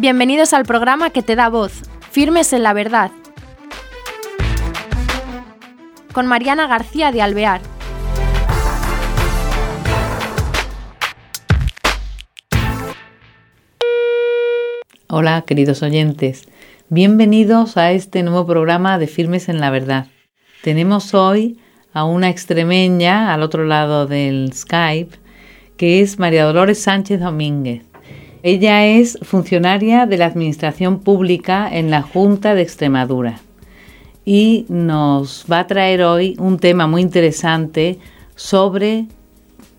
Bienvenidos al programa que te da voz, Firmes en la Verdad, con Mariana García de Alvear. Hola, queridos oyentes. Bienvenidos a este nuevo programa de Firmes en la Verdad. Tenemos hoy a una extremeña al otro lado del Skype, que es María Dolores Sánchez Domínguez. Ella es funcionaria de la Administración Pública en la Junta de Extremadura y nos va a traer hoy un tema muy interesante sobre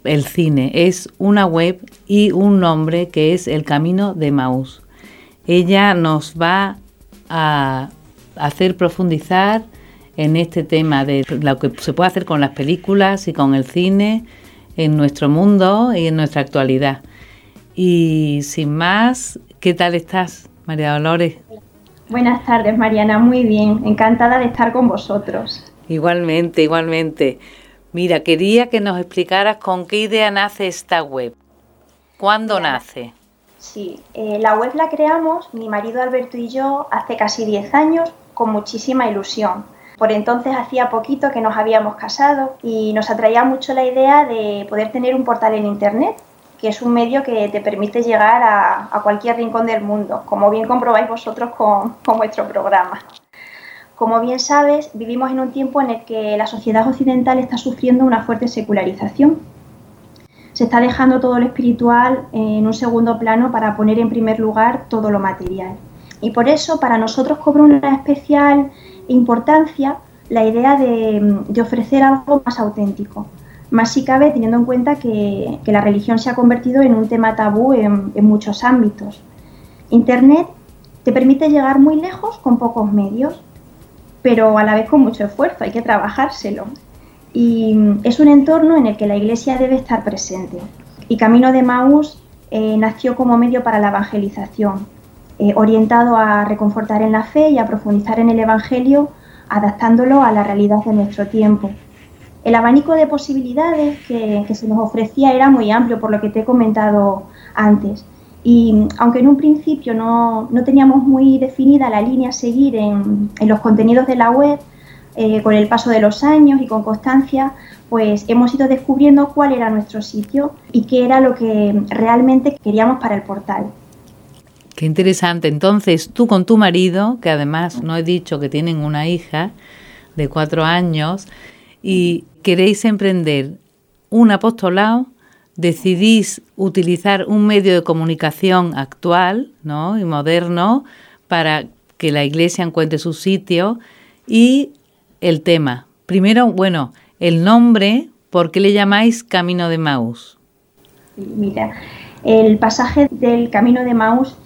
el cine. Es una web y un nombre que es El Camino de Maús. Ella nos va a hacer profundizar en este tema de lo que se puede hacer con las películas y con el cine en nuestro mundo y en nuestra actualidad. Y sin más, ¿qué tal estás, María Dolores? Buenas tardes, Mariana, muy bien, encantada de estar con vosotros. Igualmente, igualmente. Mira, quería que nos explicaras con qué idea nace esta web. ¿Cuándo nace? Sí, eh, la web la creamos mi marido Alberto y yo hace casi 10 años con muchísima ilusión. Por entonces hacía poquito que nos habíamos casado y nos atraía mucho la idea de poder tener un portal en Internet que es un medio que te permite llegar a, cualquier rincón del mundo, como bien comprobáis vosotros con, vuestro programa. Como bien sabes, vivimos en un tiempo en el que la sociedad occidental está sufriendo una fuerte secularización. Se está dejando todo lo espiritual en un segundo plano para poner en primer lugar todo lo material. Y por eso para nosotros cobra una especial importancia la idea de ofrecer algo más auténtico, más si cabe teniendo en cuenta que, la religión se ha convertido en un tema tabú en, muchos ámbitos. Internet te permite llegar muy lejos con pocos medios, pero a la vez con mucho esfuerzo, hay que trabajárselo. Y es un entorno en el que la Iglesia debe estar presente. Y Camino de Maús eh, nació como medio para la evangelización, eh, orientado a reconfortar en la fe y a profundizar en el Evangelio, adaptándolo a la realidad de nuestro tiempo el abanico de posibilidades que, se nos ofrecía era muy amplio, por lo que te he comentado antes. Y aunque en un principio no, teníamos muy definida la línea a seguir en, los contenidos de la web, eh, con el paso de los años y con constancia, pues hemos ido descubriendo cuál era nuestro sitio y qué era lo que realmente queríamos para el portal. Qué interesante. Entonces, tú con tu marido, que además no he dicho que tienen una hija de cuatro años, y queréis emprender un apostolado, decidís utilizar un medio de comunicación actual y moderno para que la iglesia encuentre su sitio y el tema. Primero, bueno, el nombre, ¿por qué le llamáis Camino de Maús? Mira, el pasaje del Camino de Maús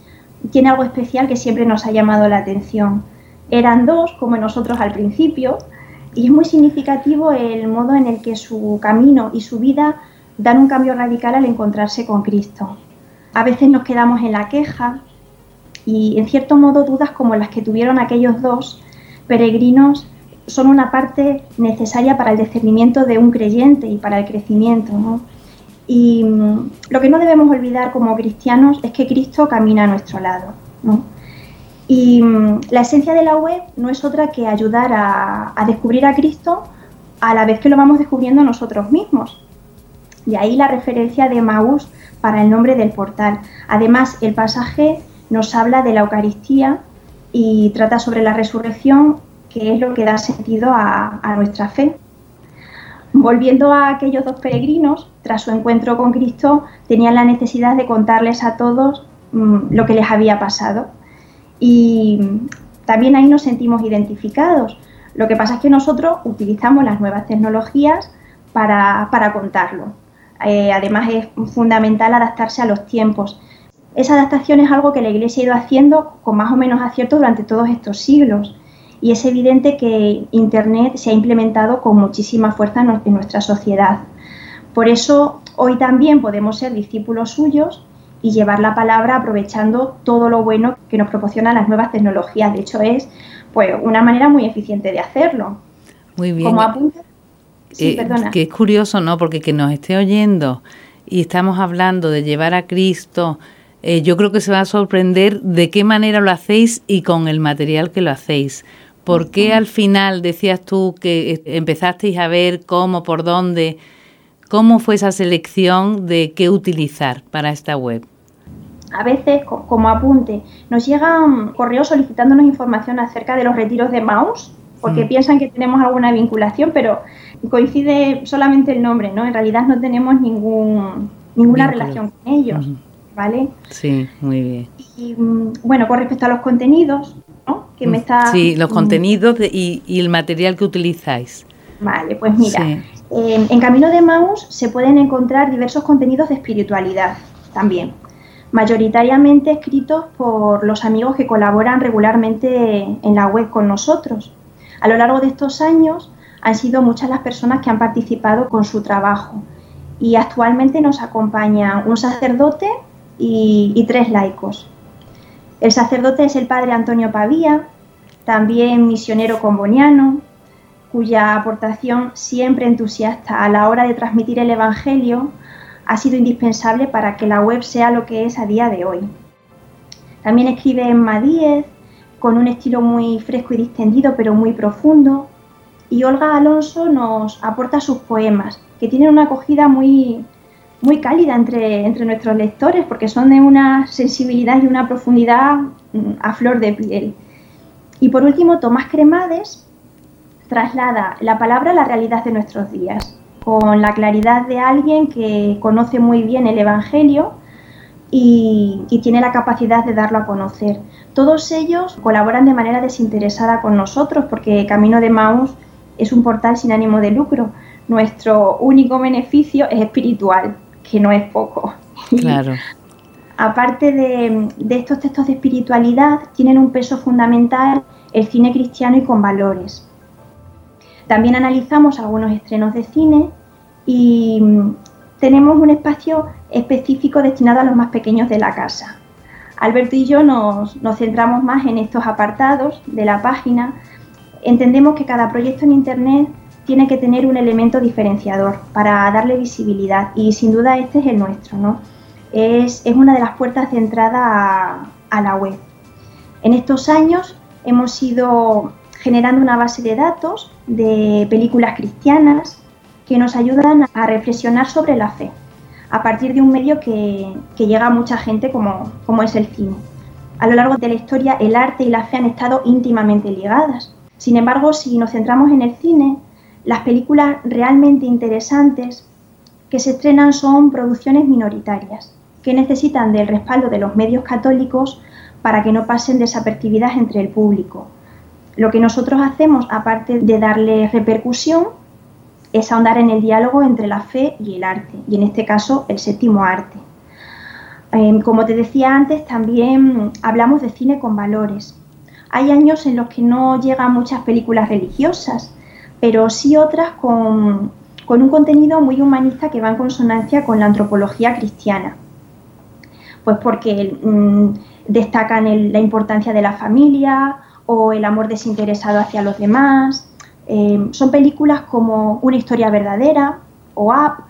tiene algo especial que siempre nos ha llamado la atención. Eran dos, como nosotros al principio, y es muy significativo el modo en el que su camino y su vida dan un cambio radical al encontrarse con Cristo. A veces nos quedamos en la queja y en cierto modo dudas como las que tuvieron aquellos dos peregrinos son una parte necesaria para el discernimiento de un creyente y para el crecimiento. Y mm, lo que no debemos olvidar como cristianos es que Cristo camina a nuestro lado. ¿no? Y mm, la esencia de la web no es otra que ayudar a, descubrir a Cristo a la vez que lo vamos descubriendo nosotros mismos. Y ahí la referencia de Maús para el nombre del portal. Además, el pasaje nos habla de la Eucaristía y trata sobre la resurrección, que es lo que da sentido a, a nuestra fe. Volviendo a aquellos dos peregrinos, tras su encuentro con Cristo, tenían la necesidad de contarles a todos mm, lo que les había pasado y también ahí nos sentimos identificados. Lo que pasa es que nosotros utilizamos las nuevas tecnologías para, contarlo. Eh, además es fundamental adaptarse a los tiempos. Esa adaptación es algo que la Iglesia ha ido haciendo con más o menos acierto durante todos estos siglos. Y es evidente que Internet se ha implementado con muchísima fuerza en nuestra sociedad. Por eso hoy también podemos ser discípulos suyos y llevar la palabra aprovechando todo lo bueno que nos proporcionan las nuevas tecnologías. De hecho, es pues una manera muy eficiente de hacerlo. Muy bien. Como apunte, sí, eh. Que es curioso, ¿no? Porque que nos esté oyendo y estamos hablando de llevar a Cristo eh, yo creo que se va a sorprender de qué manera lo hacéis y con el material que lo hacéis. ¿Por qué al final decías tú que empezasteis a ver cómo, por dónde, cómo fue esa selección de qué utilizar para esta web? A veces, como apunte, nos llegan correos solicitándonos información acerca de los retiros de Maus, porque mm. piensan que tenemos alguna vinculación, pero coincide solamente el nombre, ¿no? En realidad no tenemos ningún, ninguna relación con ellos. ¿vale? Sí, muy bien. Y mm, bueno, con respecto a los contenidos, ¿no? Que me está... Sí, los mm. contenidos y, el material que utilizáis. Vale, pues mira, en Camino de Maus se pueden encontrar diversos contenidos de espiritualidad también, mayoritariamente escritos por los amigos que colaboran regularmente en la web con nosotros. A lo largo de estos años han sido muchas las personas que han participado con su trabajo y actualmente nos acompaña un sacerdote y, tres laicos. El sacerdote es el padre Antonio Pavía, también misionero comboniano, cuya aportación siempre entusiasta a la hora de transmitir el Evangelio ha sido indispensable para que la web sea lo que es a día de hoy. También escribe en Madíez, con un estilo muy fresco y distendido, pero muy profundo. Y Olga Alonso nos aporta sus poemas, que tienen una acogida muy, muy cálida entre, entre nuestros lectores porque son de una sensibilidad y una profundidad mm, a flor de piel. Y por último, Tomás Cremades traslada la palabra a la realidad de nuestros días, con la claridad de alguien que conoce muy bien el Evangelio y, y, tiene la capacidad de darlo a conocer. Todos ellos colaboran de manera desinteresada con nosotros porque Camino de Maus es un portal sin ánimo de lucro. Nuestro único beneficio es espiritual que no es poco. Claro. Aparte de, estos textos de espiritualidad, tienen un peso fundamental el cine cristiano y con valores. También analizamos algunos estrenos de cine y mm, tenemos un espacio específico destinado a los más pequeños de la casa. Alberto y yo nos, nos, centramos más en estos apartados de la página. Entendemos que cada proyecto en Internet tiene que tener un elemento diferenciador para darle visibilidad y sin duda este es el nuestro, ¿no? Es, una de las puertas de entrada a, la web. En estos años hemos ido generando una base de datos de películas cristianas que nos ayudan a reflexionar sobre la fe a partir de un medio que, llega a mucha gente como, como es el cine. A lo largo de la historia el arte y la fe han estado íntimamente ligadas. Sin embargo, si nos centramos en el cine, las películas realmente interesantes que se estrenan son producciones minoritarias, que necesitan del respaldo de los medios católicos para que no pasen desapercibidas entre el público. Lo que nosotros hacemos, aparte de darle repercusión, es ahondar en el diálogo entre la fe y el arte, y en este caso el séptimo arte. Em, como te decía antes, también hablamos de cine con valores. Hay años en los que no llegan muchas películas religiosas, pero sí otras con, un contenido muy humanista que va en consonancia con la antropología cristiana. Pues porque mm, destacan la importancia de la familia o el amor desinteresado hacia los demás. Eh, son películas como Una historia verdadera o Up,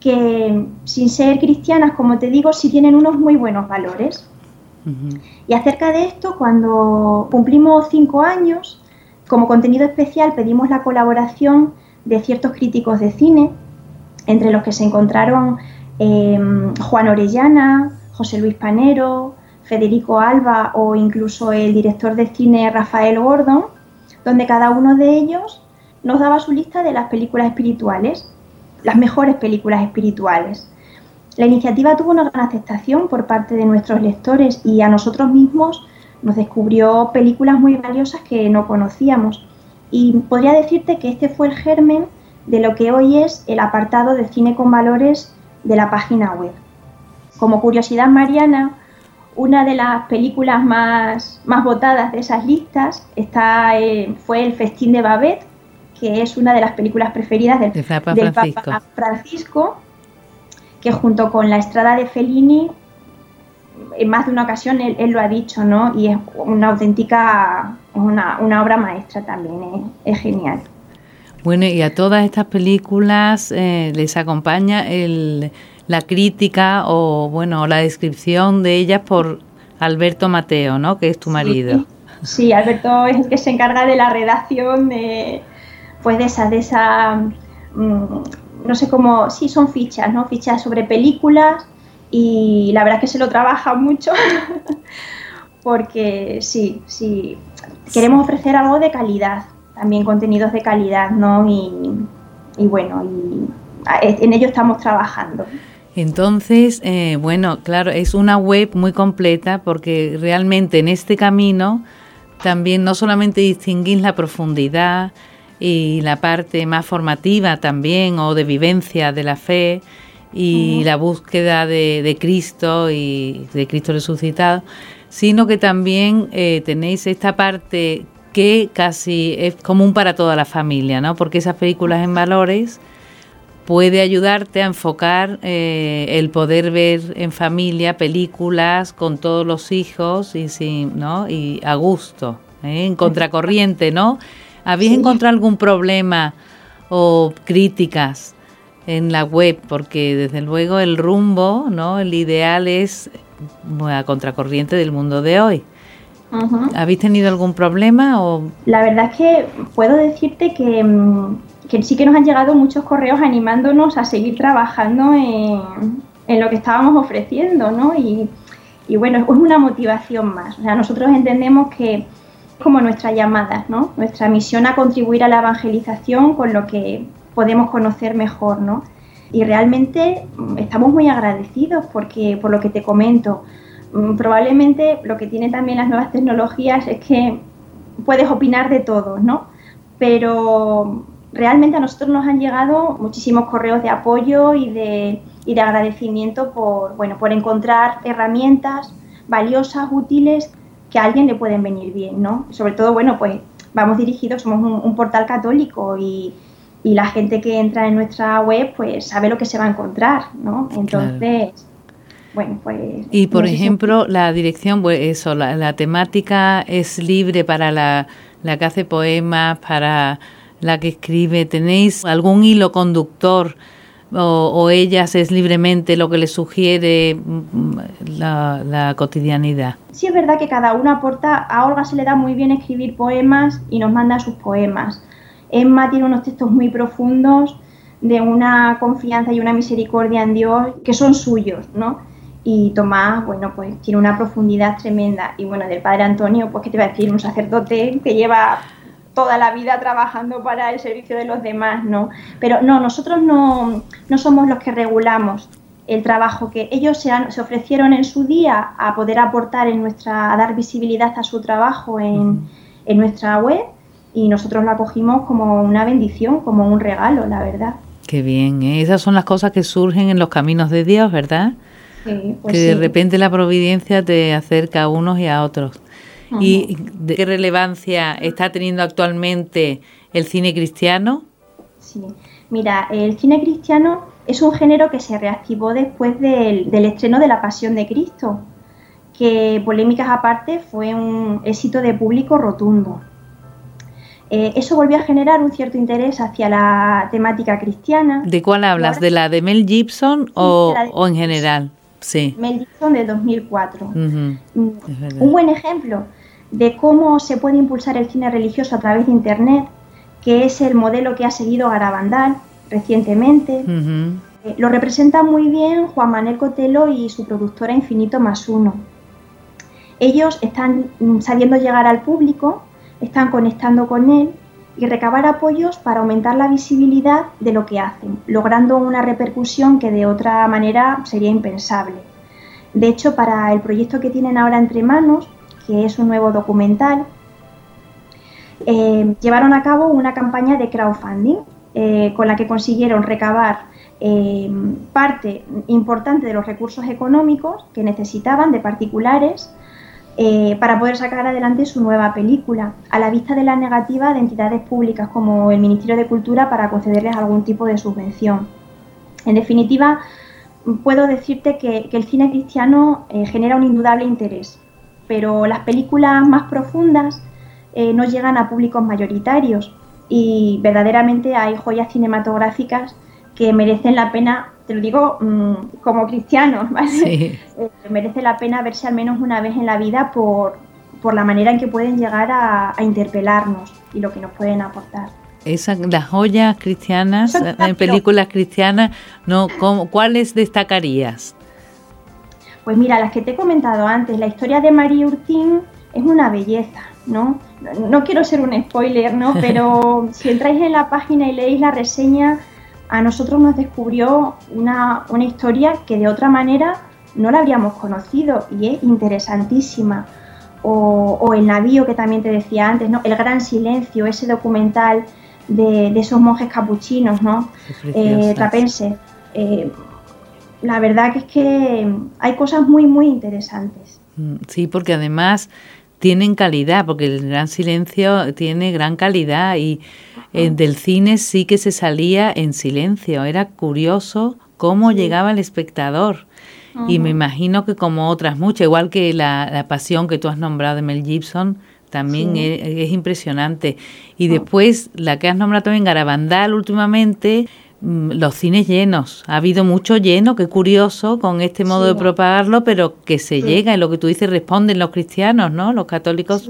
que sin ser cristianas, como te digo, sí tienen unos muy buenos valores. Y acerca de esto, cuando cumplimos cinco años, como contenido especial pedimos la colaboración de ciertos críticos de cine, entre los que se encontraron em, Juan Orellana, José Luis Panero, Federico Alba o incluso el director de cine Rafael Gordon, donde cada uno de ellos nos daba su lista de las películas espirituales, las mejores películas espirituales. La iniciativa tuvo una gran aceptación por parte de nuestros lectores y a nosotros mismos nos descubrió películas muy valiosas que no conocíamos. Y podría decirte que este fue el germen de lo que hoy es el apartado de cine con valores de la página web. Como curiosidad mariana, una de las películas más, más votadas de esas listas está, eh, fue El Festín de Babette, que es una de las películas preferidas del, Papa, Francisco. que junto con La Estrada de Fellini en más de una ocasión él, lo ha dicho, ¿no? Y es una auténtica, una, una obra maestra también, es, genial. Bueno, y a todas estas películas eh, les acompaña el, la crítica o bueno la descripción de ellas por Alberto Mateo, ¿no? Que es tu marido. Sí, Alberto es el que se encarga de la redacción de pues de esa de esa mm, no sé cómo, sí son fichas, ¿no? Fichas sobre películas y la verdad es que se lo trabaja mucho porque sí, sí queremos ofrecer algo de calidad, también contenidos de calidad, ¿no? Y, y bueno, y en ello estamos trabajando. Entonces, eh, bueno, claro, es una web muy completa porque realmente en este camino también no solamente distinguís la profundidad y la parte más formativa también o de vivencia de la fe y la búsqueda de, Cristo y de Cristo resucitado, sino que también eh, tenéis esta parte que casi es común para toda la familia, ¿no? Porque esas películas en valores puede ayudarte a enfocar eh, el poder ver en familia películas con todos los hijos y sin, ¿no? y a gusto, ¿eh? en contracorriente, ¿no? ¿Habéis encontrado algún problema o críticas en la web? Porque desde luego el rumbo, ¿no? El ideal es a contracorriente del mundo de hoy. ¿Habéis tenido algún problema o? La verdad es que puedo decirte que mm, que sí que nos han llegado muchos correos animándonos a seguir trabajando en, lo que estábamos ofreciendo, ¿no? Y, bueno, es una motivación más. O sea, nosotros entendemos que es como nuestra llamada, ¿no? Nuestra misión a contribuir a la evangelización con lo que podemos conocer mejor, ¿no? Y realmente mm, estamos muy agradecidos porque, por lo que te comento, mm, probablemente lo que tienen también las nuevas tecnologías es que puedes opinar de todo, ¿no? Pero realmente a nosotros nos han llegado muchísimos correos de apoyo y de, y de agradecimiento por, bueno, por encontrar herramientas valiosas, útiles, que a alguien le pueden venir bien, ¿no? Sobre todo, bueno, pues vamos dirigidos, somos un, portal católico y, y, la gente que entra en nuestra web pues sabe lo que se va a encontrar, ¿no? Entonces... Bueno, pues... Y por ejemplo, la dirección, pues eso, la, la, temática es libre para la, la que hace poemas, para la que escribe? ¿Tenéis algún hilo conductor o, ellas es libremente lo que les sugiere mm, la, cotidianidad? Sí, es verdad que cada uno aporta, a Olga se le da muy bien escribir poemas y nos manda sus poemas. Emma tiene unos textos muy profundos de una confianza y una misericordia en Dios que son suyos, ¿no? Y Tomás, bueno, pues tiene una profundidad tremenda. Y bueno, del padre Antonio, pues que te va a decir, un sacerdote que lleva toda la vida trabajando para el servicio de los demás, ¿no? Pero no, nosotros no, no somos los que regulamos el trabajo que ellos se, han, se ofrecieron en su día a poder aportar en nuestra, a dar visibilidad a su trabajo en, en nuestra web y nosotros lo acogimos como una bendición, como un regalo, la verdad. Qué bien, ¿eh? esas son las cosas que surgen en los caminos de Dios, ¿verdad? Sí, pues que de repente la providencia te acerca a unos y a otros. ¿Y de qué relevancia está teniendo actualmente el cine cristiano? Sí, mira, el cine cristiano es un género que se reactivó después del, estreno de La Pasión de Cristo, que polémicas aparte fue un éxito de público rotundo. Eh, eso volvió a generar un cierto interés hacia la temática cristiana. ¿De cuál hablas? ¿De la de Mel Gibson o, o en general? Sí. Mel Gibson de 2004. Mm, un buen ejemplo de cómo se puede impulsar el cine religioso a través de Internet, que es el modelo que ha seguido Garabandal recientemente. Eh, lo representa muy bien Juan Manuel Cotelo y su productora Infinito más Uno. Ellos están mm, sabiendo llegar al público, están conectando con él y recabar apoyos para aumentar la visibilidad de lo que hacen, logrando una repercusión que de otra manera sería impensable. De hecho, para el proyecto que tienen ahora entre manos, que es un nuevo documental, eh, llevaron a cabo una campaña de crowdfunding eh, con la que consiguieron recabar eh, parte importante de los recursos económicos que necesitaban de particulares para poder sacar adelante su nueva película, a la vista de la negativa de entidades públicas como el Ministerio de Cultura para concederles algún tipo de subvención. En definitiva, puedo decirte que el cine cristiano genera un indudable interés pero las películas más profundas eh, no llegan a públicos mayoritarios y verdaderamente hay joyas cinematográficas que merecen la pena te lo digo mm, como cristiano, ¿vale? Eh, merece la pena verse al menos una vez en la vida por, por la manera en que pueden llegar a, interpelarnos y lo que nos pueden aportar. Esas, las joyas cristianas, en películas cristianas, no, ¿cuáles destacarías? Pues mira, las que te he comentado antes, la historia de Marie Urtin es una belleza, ¿no? No quiero ser un spoiler, ¿no? Pero si entráis en la página y leéis la reseña, a nosotros nos descubrió una, una historia que de otra manera no la habríamos conocido y es interesantísima o, El navío que también te decía antes, ¿no? El gran silencio, ese documental de, esos monjes capuchinos, ¿no? Eh. Eh, la verdad que es que hay cosas muy, muy interesantes. Mm, sí, porque además tienen calidad, porque el gran silencio tiene gran calidad y eh, del cine sí que se salía en silencio. Era curioso cómo llegaba el espectador. Y me imagino que como otras muchas, igual que la, pasión que tú has nombrado de Mel Gibson, también es, impresionante. Y ah. después, la que has nombrado también, Garabandal, últimamente, los cines llenos. Ha habido mucho lleno, qué curioso con este modo de propagarlo, pero que se llega, y lo que tú dices, responden los cristianos, ¿no? Los católicos.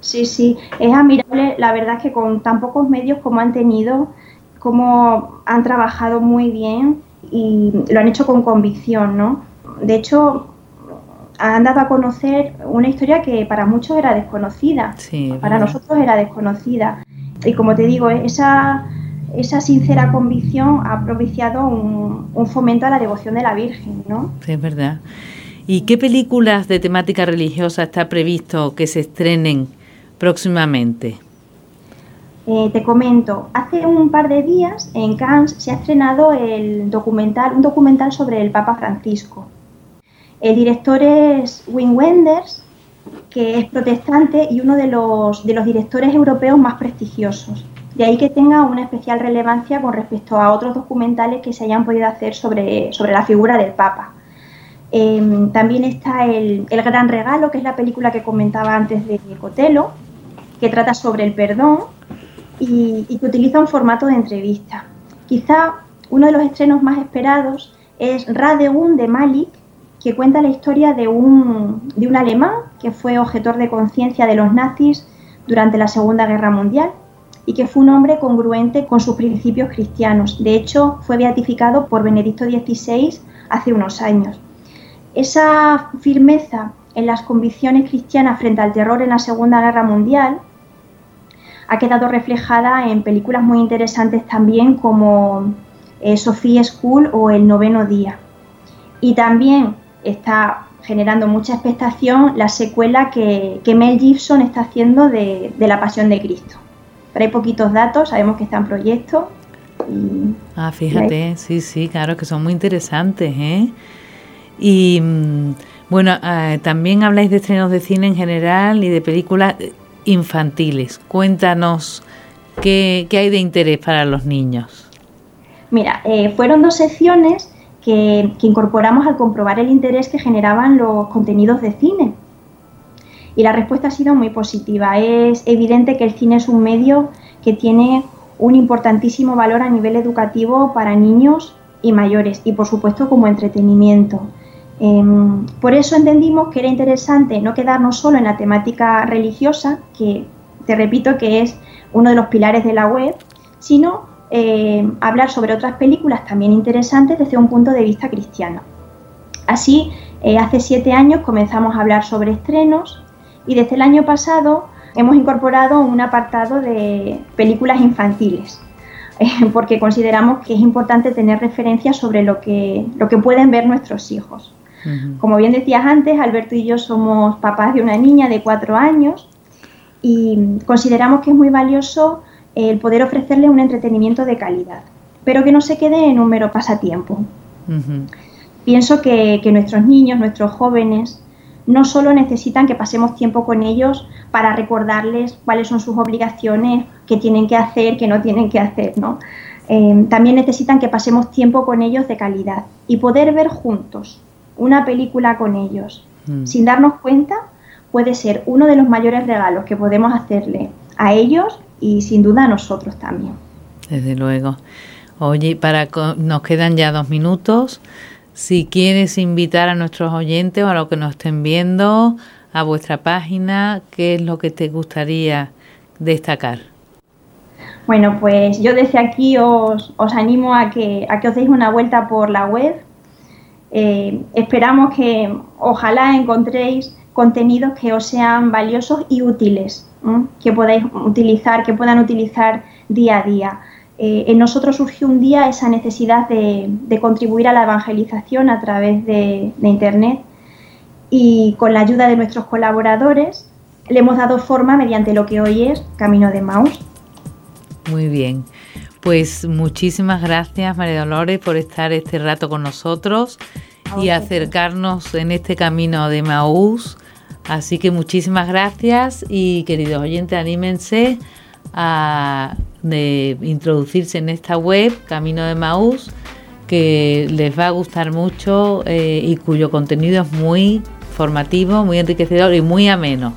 Sí, sí, es admirable, la verdad que con tan pocos medios como han tenido, como han trabajado muy bien y lo han hecho con convicción, ¿no? de hecho, han dado a conocer una historia que para muchos era desconocida, para nosotros era desconocida. Y como te digo, esa, esa sincera convicción ha propiciado un, fomento a la devoción de la Virgen, ¿no? Sí, es verdad. ¿Y qué películas de temática religiosa está previsto que se estrenen próximamente? Eh, te comento, hace un par de días en Cannes se ha estrenado el documental, un documental sobre el Papa Francisco. El director es Wim Wenders, que es protestante y uno de los, de los directores europeos más prestigiosos. De ahí que tenga una especial relevancia con respecto a otros documentales que se hayan podido hacer sobre, sobre la figura del Papa. Em, también está el, Gran Regalo, que es la película que comentaba antes de Cotelo, que trata sobre el perdón y, que utiliza un formato de entrevista. Quizá uno de los estrenos más esperados es Radegun de Malik, que cuenta la historia de un, de un alemán que fue objetor de conciencia de los nazis durante la Segunda Guerra Mundial y que fue un hombre congruente con sus principios cristianos. De hecho, fue beatificado por Benedicto XVI hace unos años. Esa firmeza en las convicciones cristianas frente al terror en la Segunda Guerra Mundial ha quedado reflejada en películas muy interesantes también como eh, Sophie School o El Noveno Día. Y también está generando mucha expectación la secuela que, Mel Gibson está haciendo de, La Pasión de Cristo. Hay poquitos datos, sabemos que está en proyecto. ah, fíjate, sí, sí, claro, que son muy interesantes, ¿eh? Y mm, bueno, ah, también habláis de estrenos de cine en general y de películas infantiles. Cuéntanos qué, hay de interés para los niños. Mira, eh, fueron dos secciones que, incorporamos al comprobar el interés que generaban los contenidos de cine. Y la respuesta ha sido muy positiva. Es evidente que el cine es un medio que tiene un importantísimo valor a nivel educativo para niños y mayores y por supuesto como entretenimiento. Em, por eso entendimos que era interesante no quedarnos solo en la temática religiosa, que te repito que es uno de los pilares de la web, sino eh, hablar sobre otras películas también interesantes desde un punto de vista cristiano. Así, eh, hace siete años comenzamos a hablar sobre estrenos y desde el año pasado hemos incorporado un apartado de películas infantiles, porque consideramos que es importante tener referencias sobre lo que, lo que pueden ver nuestros hijos. Como bien decías antes, Alberto y yo somos papás de una niña de cuatro años y consideramos que es muy valioso el poder ofrecerle un entretenimiento de calidad, pero que no se quede en un mero pasatiempo. Pienso que, nuestros niños, nuestros jóvenes, no solo necesitan que pasemos tiempo con ellos para recordarles cuáles son sus obligaciones, qué tienen que hacer, qué no tienen que hacer, ¿no? Eh, también necesitan que pasemos tiempo con ellos de calidad y poder ver juntos una película con ellos. Mm. Sin darnos cuenta, puede ser uno de los mayores regalos que podemos hacerle a ellos y sin duda a nosotros también. Desde luego. Oye, para nos quedan ya dos minutos. Si quieres invitar a nuestros oyentes o a los que nos estén viendo a vuestra página, ¿qué es lo que te gustaría destacar? Bueno, pues yo desde aquí os, animo a que, a que os deis una vuelta por la web. Eh, esperamos que ojalá encontréis contenidos que os sean valiosos y útiles, que podáis utilizar, que puedan utilizar día a día. Eh, en nosotros surgió un día esa necesidad de, contribuir a la evangelización a través de, Internet y con la ayuda de nuestros colaboradores le hemos dado forma mediante lo que hoy es Camino de Maus. Muy bien. Pues muchísimas gracias María Dolores por estar este rato con nosotros y acercarnos en este camino de Maús. Así que muchísimas gracias y queridos oyentes, anímense a de introducirse en esta web, Camino de Maús, que les va a gustar mucho eh, y cuyo contenido es muy formativo, muy enriquecedor y muy ameno.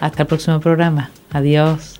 Hasta el próximo programa. Adiós.